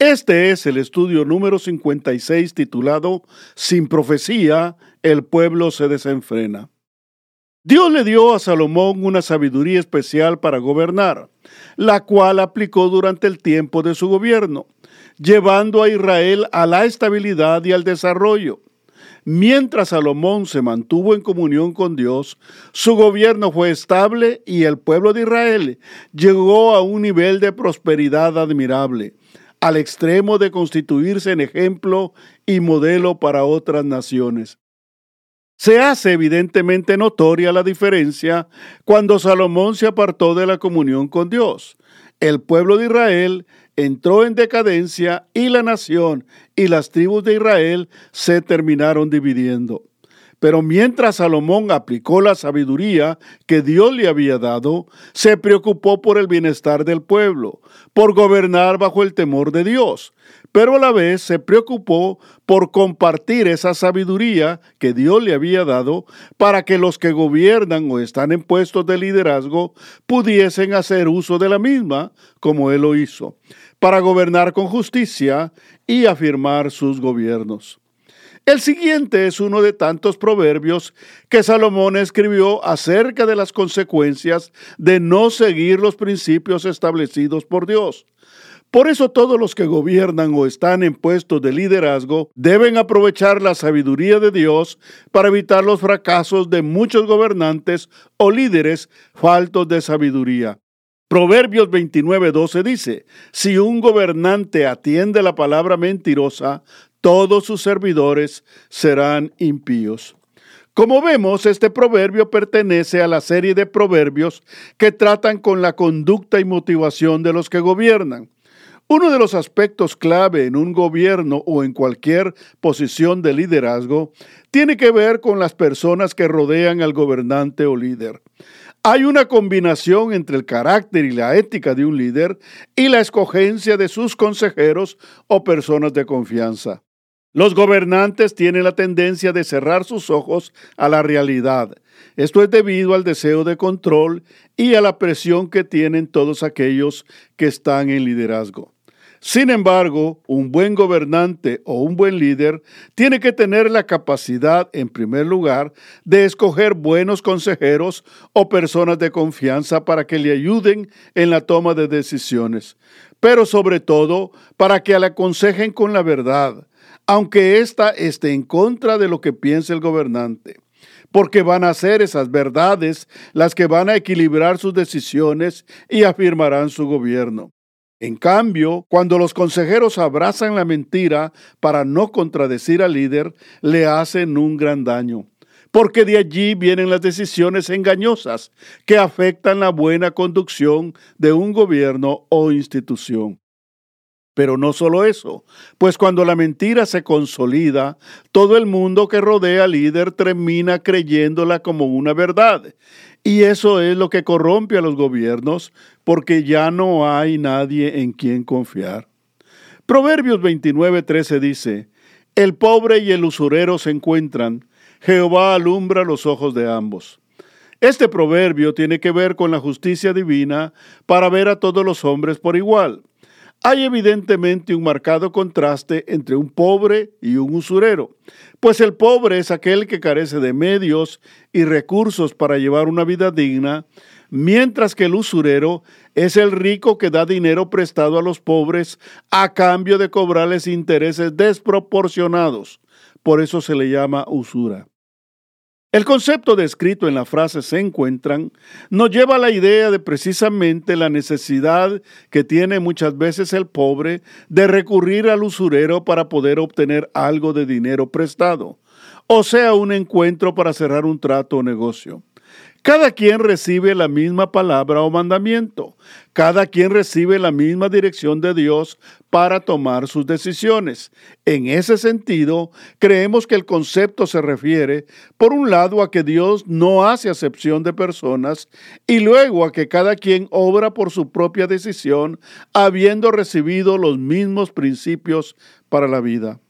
Este es el estudio número 56 titulado Sin profecía, el pueblo se desenfrena. Dios le dio a Salomón una sabiduría especial para gobernar, la cual aplicó durante el tiempo de su gobierno, llevando a Israel a la estabilidad y al desarrollo. Mientras Salomón se mantuvo en comunión con Dios, su gobierno fue estable y el pueblo de Israel llegó a un nivel de prosperidad admirable al extremo de constituirse en ejemplo y modelo para otras naciones. Se hace evidentemente notoria la diferencia cuando Salomón se apartó de la comunión con Dios. El pueblo de Israel entró en decadencia y la nación y las tribus de Israel se terminaron dividiendo. Pero mientras Salomón aplicó la sabiduría que Dios le había dado, se preocupó por el bienestar del pueblo, por gobernar bajo el temor de Dios, pero a la vez se preocupó por compartir esa sabiduría que Dios le había dado para que los que gobiernan o están en puestos de liderazgo pudiesen hacer uso de la misma como Él lo hizo, para gobernar con justicia y afirmar sus gobiernos. El siguiente es uno de tantos proverbios que Salomón escribió acerca de las consecuencias de no seguir los principios establecidos por Dios. Por eso todos los que gobiernan o están en puestos de liderazgo deben aprovechar la sabiduría de Dios para evitar los fracasos de muchos gobernantes o líderes faltos de sabiduría. Proverbios 29:12 dice, si un gobernante atiende la palabra mentirosa, todos sus servidores serán impíos. Como vemos, este proverbio pertenece a la serie de proverbios que tratan con la conducta y motivación de los que gobiernan. Uno de los aspectos clave en un gobierno o en cualquier posición de liderazgo tiene que ver con las personas que rodean al gobernante o líder. Hay una combinación entre el carácter y la ética de un líder y la escogencia de sus consejeros o personas de confianza. Los gobernantes tienen la tendencia de cerrar sus ojos a la realidad. Esto es debido al deseo de control y a la presión que tienen todos aquellos que están en liderazgo. Sin embargo, un buen gobernante o un buen líder tiene que tener la capacidad, en primer lugar, de escoger buenos consejeros o personas de confianza para que le ayuden en la toma de decisiones, pero sobre todo para que le aconsejen con la verdad, aunque ésta esté en contra de lo que piense el gobernante, porque van a ser esas verdades las que van a equilibrar sus decisiones y afirmarán su gobierno. En cambio, cuando los consejeros abrazan la mentira para no contradecir al líder, le hacen un gran daño, porque de allí vienen las decisiones engañosas que afectan la buena conducción de un gobierno o institución. Pero no solo eso, pues cuando la mentira se consolida, todo el mundo que rodea al líder termina creyéndola como una verdad. Y eso es lo que corrompe a los gobiernos, porque ya no hay nadie en quien confiar. Proverbios 29:13 dice, El pobre y el usurero se encuentran, Jehová alumbra los ojos de ambos. Este proverbio tiene que ver con la justicia divina para ver a todos los hombres por igual. Hay evidentemente un marcado contraste entre un pobre y un usurero, pues el pobre es aquel que carece de medios y recursos para llevar una vida digna, mientras que el usurero es el rico que da dinero prestado a los pobres a cambio de cobrarles intereses desproporcionados. Por eso se le llama usura. El concepto descrito en la frase se encuentran nos lleva a la idea de precisamente la necesidad que tiene muchas veces el pobre de recurrir al usurero para poder obtener algo de dinero prestado, o sea, un encuentro para cerrar un trato o negocio. Cada quien recibe la misma palabra o mandamiento. Cada quien recibe la misma dirección de Dios para tomar sus decisiones. En ese sentido, creemos que el concepto se refiere, por un lado, a que Dios no hace acepción de personas y luego a que cada quien obra por su propia decisión, habiendo recibido los mismos principios para la vida.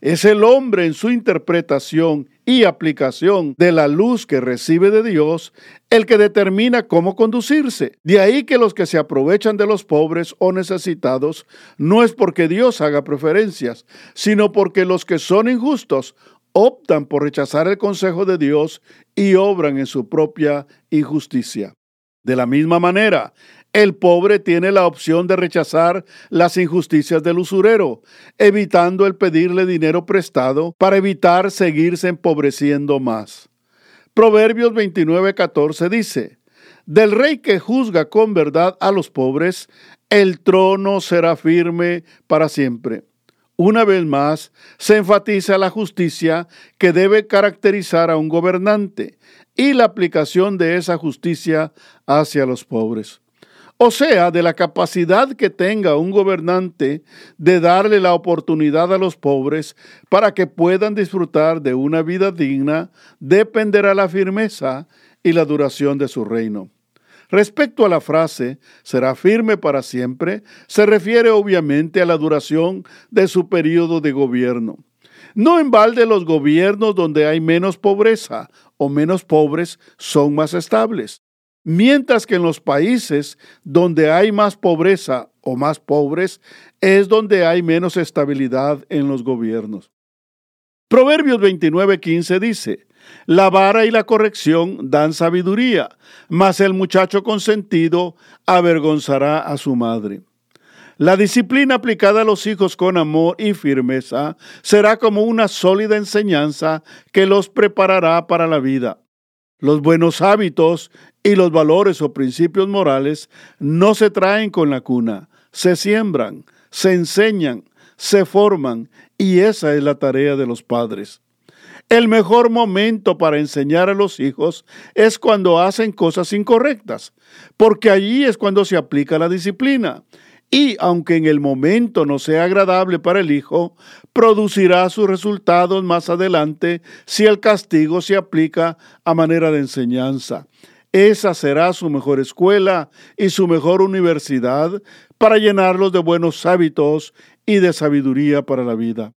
Es el hombre en su interpretación y aplicación de la luz que recibe de Dios el que determina cómo conducirse. De ahí que los que se aprovechan de los pobres o necesitados no es porque Dios haga preferencias, sino porque los que son injustos optan por rechazar el consejo de Dios y obran en su propia injusticia. De la misma manera, el pobre tiene la opción de rechazar las injusticias del usurero, evitando el pedirle dinero prestado para evitar seguirse empobreciendo más. Proverbios 29:14 dice, Del rey que juzga con verdad a los pobres, el trono será firme para siempre. Una vez más, se enfatiza la justicia que debe caracterizar a un gobernante y la aplicación de esa justicia hacia los pobres o sea, de la capacidad que tenga un gobernante de darle la oportunidad a los pobres para que puedan disfrutar de una vida digna, dependerá la firmeza y la duración de su reino. Respecto a la frase será firme para siempre, se refiere obviamente a la duración de su periodo de gobierno. No en balde los gobiernos donde hay menos pobreza o menos pobres son más estables. Mientras que en los países donde hay más pobreza o más pobres es donde hay menos estabilidad en los gobiernos. Proverbios 29:15 dice, La vara y la corrección dan sabiduría, mas el muchacho consentido avergonzará a su madre. La disciplina aplicada a los hijos con amor y firmeza será como una sólida enseñanza que los preparará para la vida. Los buenos hábitos y los valores o principios morales no se traen con la cuna, se siembran, se enseñan, se forman y esa es la tarea de los padres. El mejor momento para enseñar a los hijos es cuando hacen cosas incorrectas, porque allí es cuando se aplica la disciplina y aunque en el momento no sea agradable para el hijo, producirá sus resultados más adelante si el castigo se aplica a manera de enseñanza. Esa será su mejor escuela y su mejor universidad para llenarlos de buenos hábitos y de sabiduría para la vida.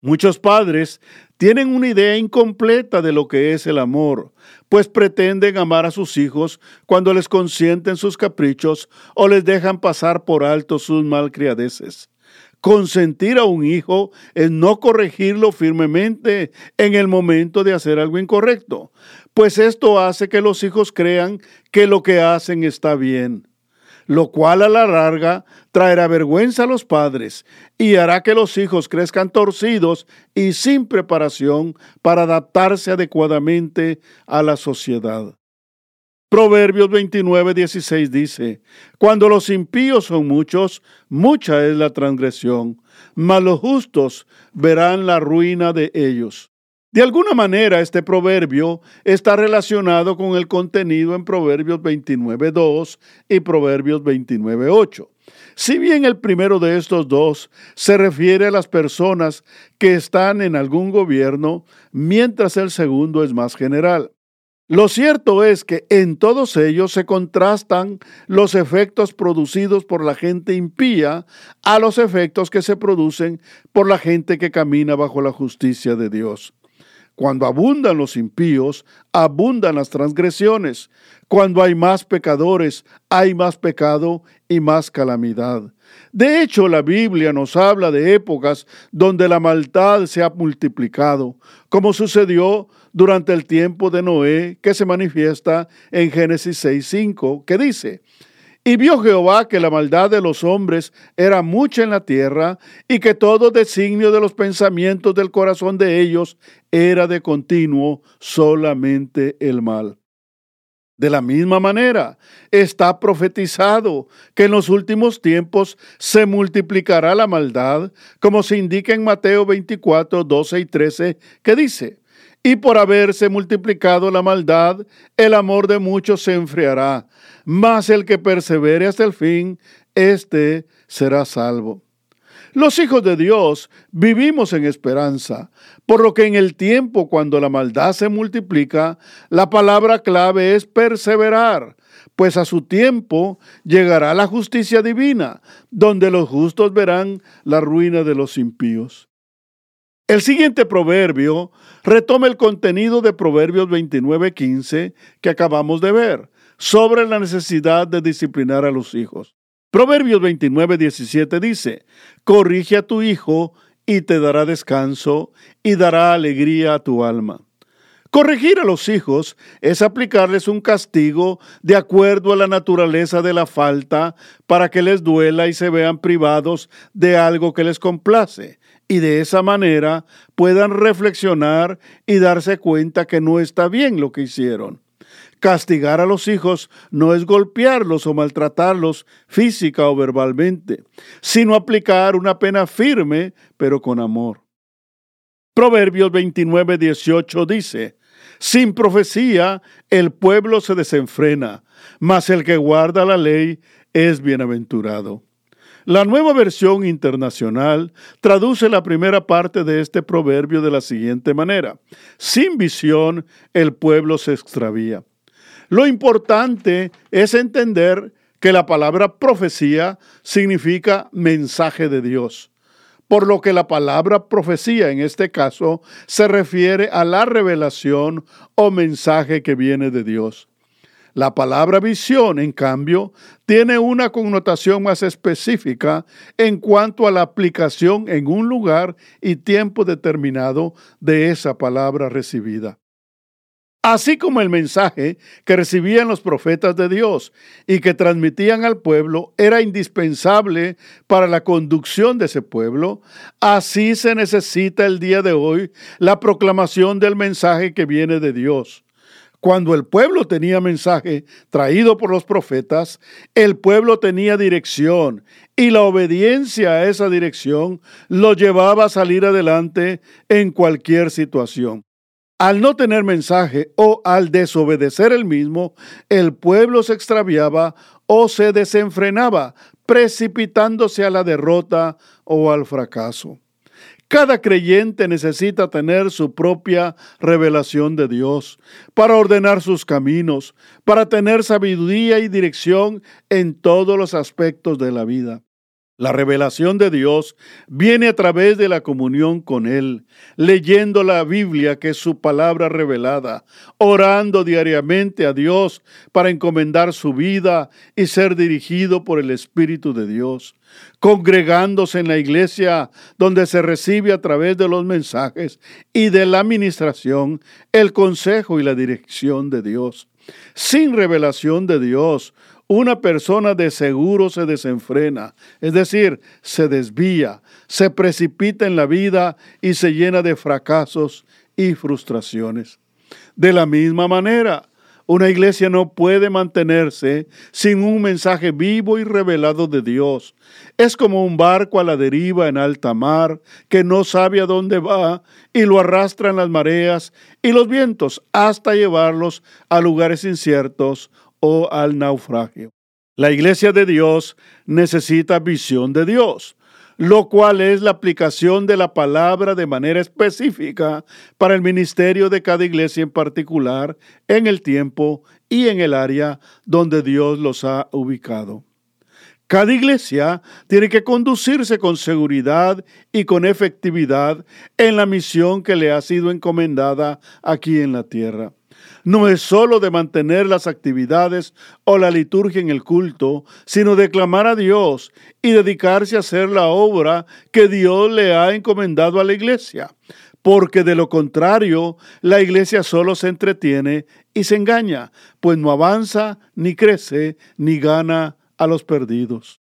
Muchos padres tienen una idea incompleta de lo que es el amor, pues pretenden amar a sus hijos cuando les consienten sus caprichos o les dejan pasar por alto sus malcriadeces. Consentir a un hijo es no corregirlo firmemente en el momento de hacer algo incorrecto, pues esto hace que los hijos crean que lo que hacen está bien lo cual a la larga traerá vergüenza a los padres y hará que los hijos crezcan torcidos y sin preparación para adaptarse adecuadamente a la sociedad. Proverbios 29, 16 dice, Cuando los impíos son muchos, mucha es la transgresión, mas los justos verán la ruina de ellos. De alguna manera, este proverbio está relacionado con el contenido en Proverbios 29.2 y Proverbios 29.8. Si bien el primero de estos dos se refiere a las personas que están en algún gobierno, mientras el segundo es más general. Lo cierto es que en todos ellos se contrastan los efectos producidos por la gente impía a los efectos que se producen por la gente que camina bajo la justicia de Dios. Cuando abundan los impíos, abundan las transgresiones. Cuando hay más pecadores, hay más pecado y más calamidad. De hecho, la Biblia nos habla de épocas donde la maldad se ha multiplicado, como sucedió durante el tiempo de Noé, que se manifiesta en Génesis 6.5, que dice, y vio Jehová que la maldad de los hombres era mucha en la tierra, y que todo designio de los pensamientos del corazón de ellos era de continuo solamente el mal. De la misma manera, está profetizado que en los últimos tiempos se multiplicará la maldad, como se indica en Mateo 24, 12 y 13, que dice, y por haberse multiplicado la maldad, el amor de muchos se enfriará, mas el que persevere hasta el fin, éste será salvo. Los hijos de Dios vivimos en esperanza, por lo que en el tiempo cuando la maldad se multiplica, la palabra clave es perseverar, pues a su tiempo llegará la justicia divina, donde los justos verán la ruina de los impíos. El siguiente proverbio retoma el contenido de Proverbios 29:15 que acabamos de ver, sobre la necesidad de disciplinar a los hijos. Proverbios 29, 17 dice, corrige a tu hijo y te dará descanso y dará alegría a tu alma. Corregir a los hijos es aplicarles un castigo de acuerdo a la naturaleza de la falta para que les duela y se vean privados de algo que les complace y de esa manera puedan reflexionar y darse cuenta que no está bien lo que hicieron. Castigar a los hijos no es golpearlos o maltratarlos física o verbalmente, sino aplicar una pena firme, pero con amor. Proverbios 29, 18 dice, Sin profecía el pueblo se desenfrena, mas el que guarda la ley es bienaventurado. La nueva versión internacional traduce la primera parte de este proverbio de la siguiente manera. Sin visión el pueblo se extravía. Lo importante es entender que la palabra profecía significa mensaje de Dios, por lo que la palabra profecía en este caso se refiere a la revelación o mensaje que viene de Dios. La palabra visión, en cambio, tiene una connotación más específica en cuanto a la aplicación en un lugar y tiempo determinado de esa palabra recibida así como el mensaje que recibían los profetas de Dios y que transmitían al pueblo era indispensable para la conducción de ese pueblo, así se necesita el día de hoy la proclamación del mensaje que viene de Dios. Cuando el pueblo tenía mensaje traído por los profetas, el pueblo tenía dirección y la obediencia a esa dirección lo llevaba a salir adelante en cualquier situación. Al no tener mensaje o al desobedecer el mismo, el pueblo se extraviaba o se desenfrenaba, precipitándose a la derrota o al fracaso. Cada creyente necesita tener su propia revelación de Dios para ordenar sus caminos, para tener sabiduría y dirección en todos los aspectos de la vida. La revelación de Dios viene a través de la comunión con Él, leyendo la Biblia, que es su palabra revelada, orando diariamente a Dios para encomendar su vida y ser dirigido por el Espíritu de Dios, congregándose en la iglesia donde se recibe a través de los mensajes y de la administración el consejo y la dirección de Dios. Sin revelación de Dios, una persona de seguro se desenfrena, es decir, se desvía, se precipita en la vida y se llena de fracasos y frustraciones. De la misma manera, una iglesia no puede mantenerse sin un mensaje vivo y revelado de Dios. Es como un barco a la deriva en alta mar que no sabe a dónde va y lo arrastran las mareas y los vientos hasta llevarlos a lugares inciertos o al naufragio. La iglesia de Dios necesita visión de Dios, lo cual es la aplicación de la palabra de manera específica para el ministerio de cada iglesia en particular, en el tiempo y en el área donde Dios los ha ubicado. Cada iglesia tiene que conducirse con seguridad y con efectividad en la misión que le ha sido encomendada aquí en la tierra no es sólo de mantener las actividades o la liturgia en el culto, sino de clamar a Dios y dedicarse a hacer la obra que Dios le ha encomendado a la iglesia. Porque de lo contrario, la iglesia solo se entretiene y se engaña, pues no avanza, ni crece, ni gana a los perdidos.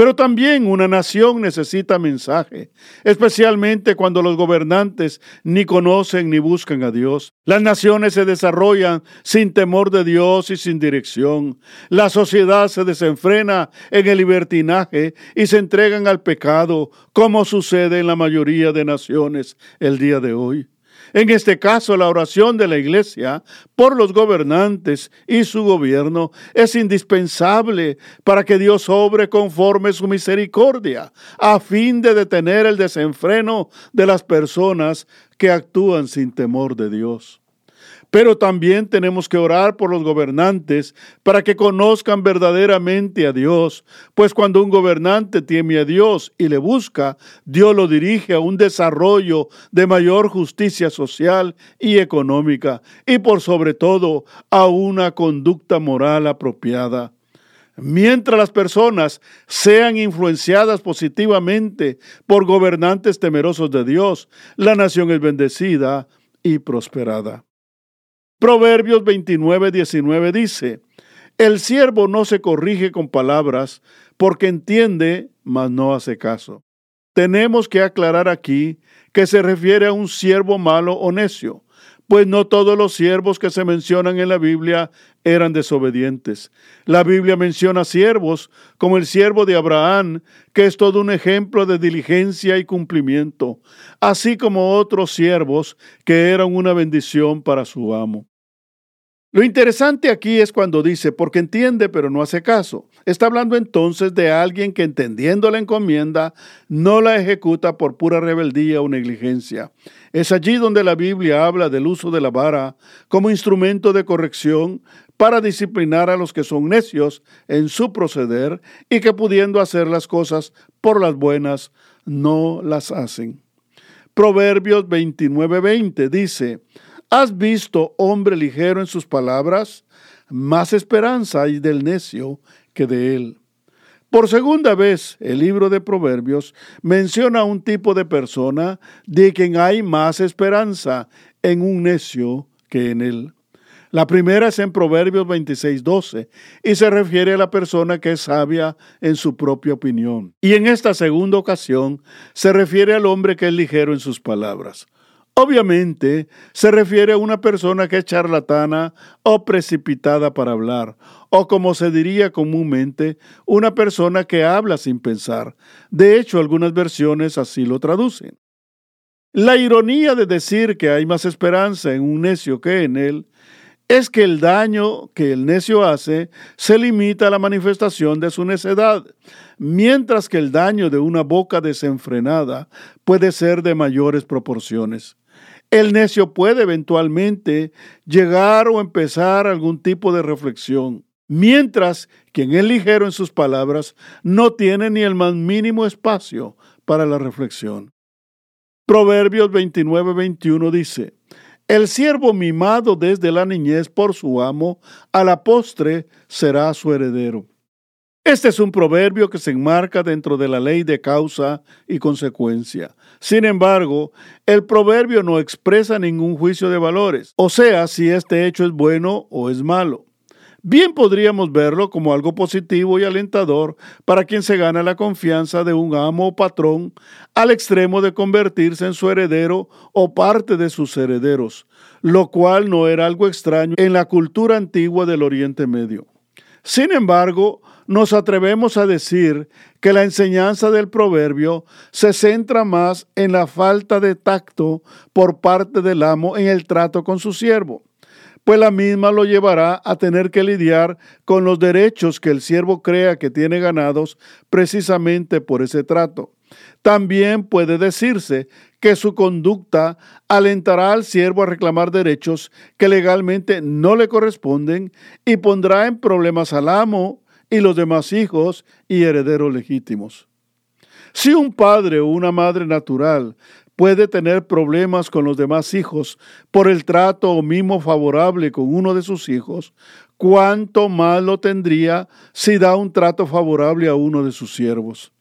Pero también una nación necesita mensaje, especialmente cuando los gobernantes ni conocen ni buscan a Dios. Las naciones se desarrollan sin temor de Dios y sin dirección. La sociedad se desenfrena en el libertinaje y se entregan al pecado, como sucede en la mayoría de naciones el día de hoy. En este caso, la oración de la Iglesia por los gobernantes y su gobierno es indispensable para que Dios obre conforme su misericordia, a fin de detener el desenfreno de las personas que actúan sin temor de Dios. Pero también tenemos que orar por los gobernantes para que conozcan verdaderamente a Dios, pues cuando un gobernante teme a Dios y le busca, Dios lo dirige a un desarrollo de mayor justicia social y económica y por sobre todo a una conducta moral apropiada. Mientras las personas sean influenciadas positivamente por gobernantes temerosos de Dios, la nación es bendecida y prosperada. Proverbios 29, 19 dice, el siervo no se corrige con palabras porque entiende, mas no hace caso. Tenemos que aclarar aquí que se refiere a un siervo malo o necio, pues no todos los siervos que se mencionan en la Biblia eran desobedientes. La Biblia menciona siervos como el siervo de Abraham, que es todo un ejemplo de diligencia y cumplimiento, así como otros siervos que eran una bendición para su amo. Lo interesante aquí es cuando dice, porque entiende pero no hace caso. Está hablando entonces de alguien que entendiendo la encomienda no la ejecuta por pura rebeldía o negligencia. Es allí donde la Biblia habla del uso de la vara como instrumento de corrección para disciplinar a los que son necios en su proceder y que pudiendo hacer las cosas por las buenas no las hacen. Proverbios 29:20 dice, ¿Has visto hombre ligero en sus palabras? Más esperanza hay del necio que de él. Por segunda vez, el libro de Proverbios menciona un tipo de persona de quien hay más esperanza en un necio que en él. La primera es en Proverbios 26:12 y se refiere a la persona que es sabia en su propia opinión. Y en esta segunda ocasión se refiere al hombre que es ligero en sus palabras. Obviamente se refiere a una persona que es charlatana o precipitada para hablar, o como se diría comúnmente, una persona que habla sin pensar. De hecho, algunas versiones así lo traducen. La ironía de decir que hay más esperanza en un necio que en él es que el daño que el necio hace se limita a la manifestación de su necedad, mientras que el daño de una boca desenfrenada puede ser de mayores proporciones. El necio puede eventualmente llegar o empezar algún tipo de reflexión, mientras quien es ligero en sus palabras no tiene ni el más mínimo espacio para la reflexión. Proverbios 29-21 dice, El siervo mimado desde la niñez por su amo, a la postre será su heredero. Este es un proverbio que se enmarca dentro de la ley de causa y consecuencia. Sin embargo, el proverbio no expresa ningún juicio de valores, o sea, si este hecho es bueno o es malo. Bien podríamos verlo como algo positivo y alentador para quien se gana la confianza de un amo o patrón al extremo de convertirse en su heredero o parte de sus herederos, lo cual no era algo extraño en la cultura antigua del Oriente Medio. Sin embargo, nos atrevemos a decir que la enseñanza del proverbio se centra más en la falta de tacto por parte del amo en el trato con su siervo, pues la misma lo llevará a tener que lidiar con los derechos que el siervo crea que tiene ganados precisamente por ese trato. También puede decirse que su conducta alentará al siervo a reclamar derechos que legalmente no le corresponden y pondrá en problemas al amo y los demás hijos y herederos legítimos. Si un padre o una madre natural puede tener problemas con los demás hijos por el trato o mimo favorable con uno de sus hijos, cuánto más lo tendría si da un trato favorable a uno de sus siervos.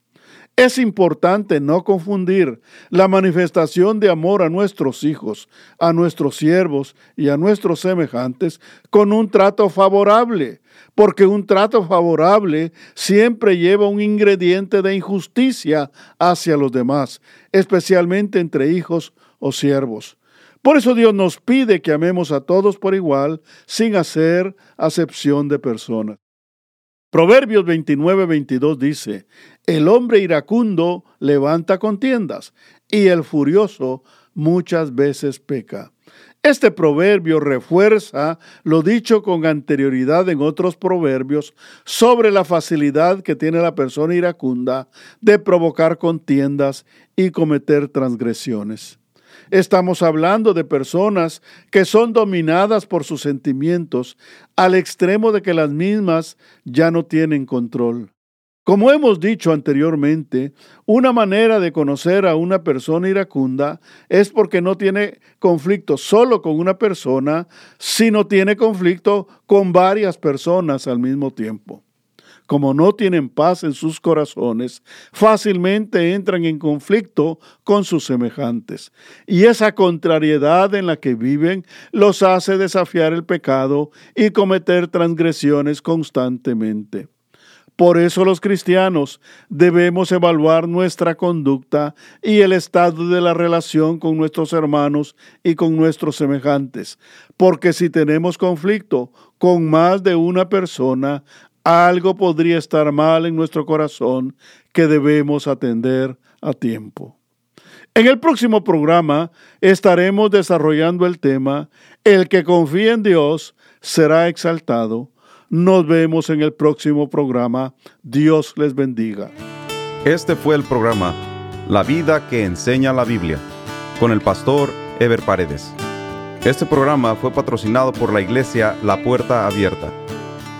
Es importante no confundir la manifestación de amor a nuestros hijos, a nuestros siervos y a nuestros semejantes con un trato favorable, porque un trato favorable siempre lleva un ingrediente de injusticia hacia los demás, especialmente entre hijos o siervos. Por eso Dios nos pide que amemos a todos por igual, sin hacer acepción de personas. Proverbios 29, 22 dice, el hombre iracundo levanta contiendas y el furioso muchas veces peca. Este proverbio refuerza lo dicho con anterioridad en otros proverbios sobre la facilidad que tiene la persona iracunda de provocar contiendas y cometer transgresiones. Estamos hablando de personas que son dominadas por sus sentimientos al extremo de que las mismas ya no tienen control. Como hemos dicho anteriormente, una manera de conocer a una persona iracunda es porque no tiene conflicto solo con una persona, sino tiene conflicto con varias personas al mismo tiempo. Como no tienen paz en sus corazones, fácilmente entran en conflicto con sus semejantes. Y esa contrariedad en la que viven los hace desafiar el pecado y cometer transgresiones constantemente. Por eso los cristianos debemos evaluar nuestra conducta y el estado de la relación con nuestros hermanos y con nuestros semejantes, porque si tenemos conflicto con más de una persona, algo podría estar mal en nuestro corazón que debemos atender a tiempo. En el próximo programa estaremos desarrollando el tema El que confía en Dios será exaltado nos vemos en el próximo programa. Dios les bendiga. Este fue el programa La vida que enseña la Biblia con el pastor Ever Paredes. Este programa fue patrocinado por la iglesia La Puerta Abierta,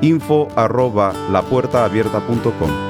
info arroba lapuertaabierta.com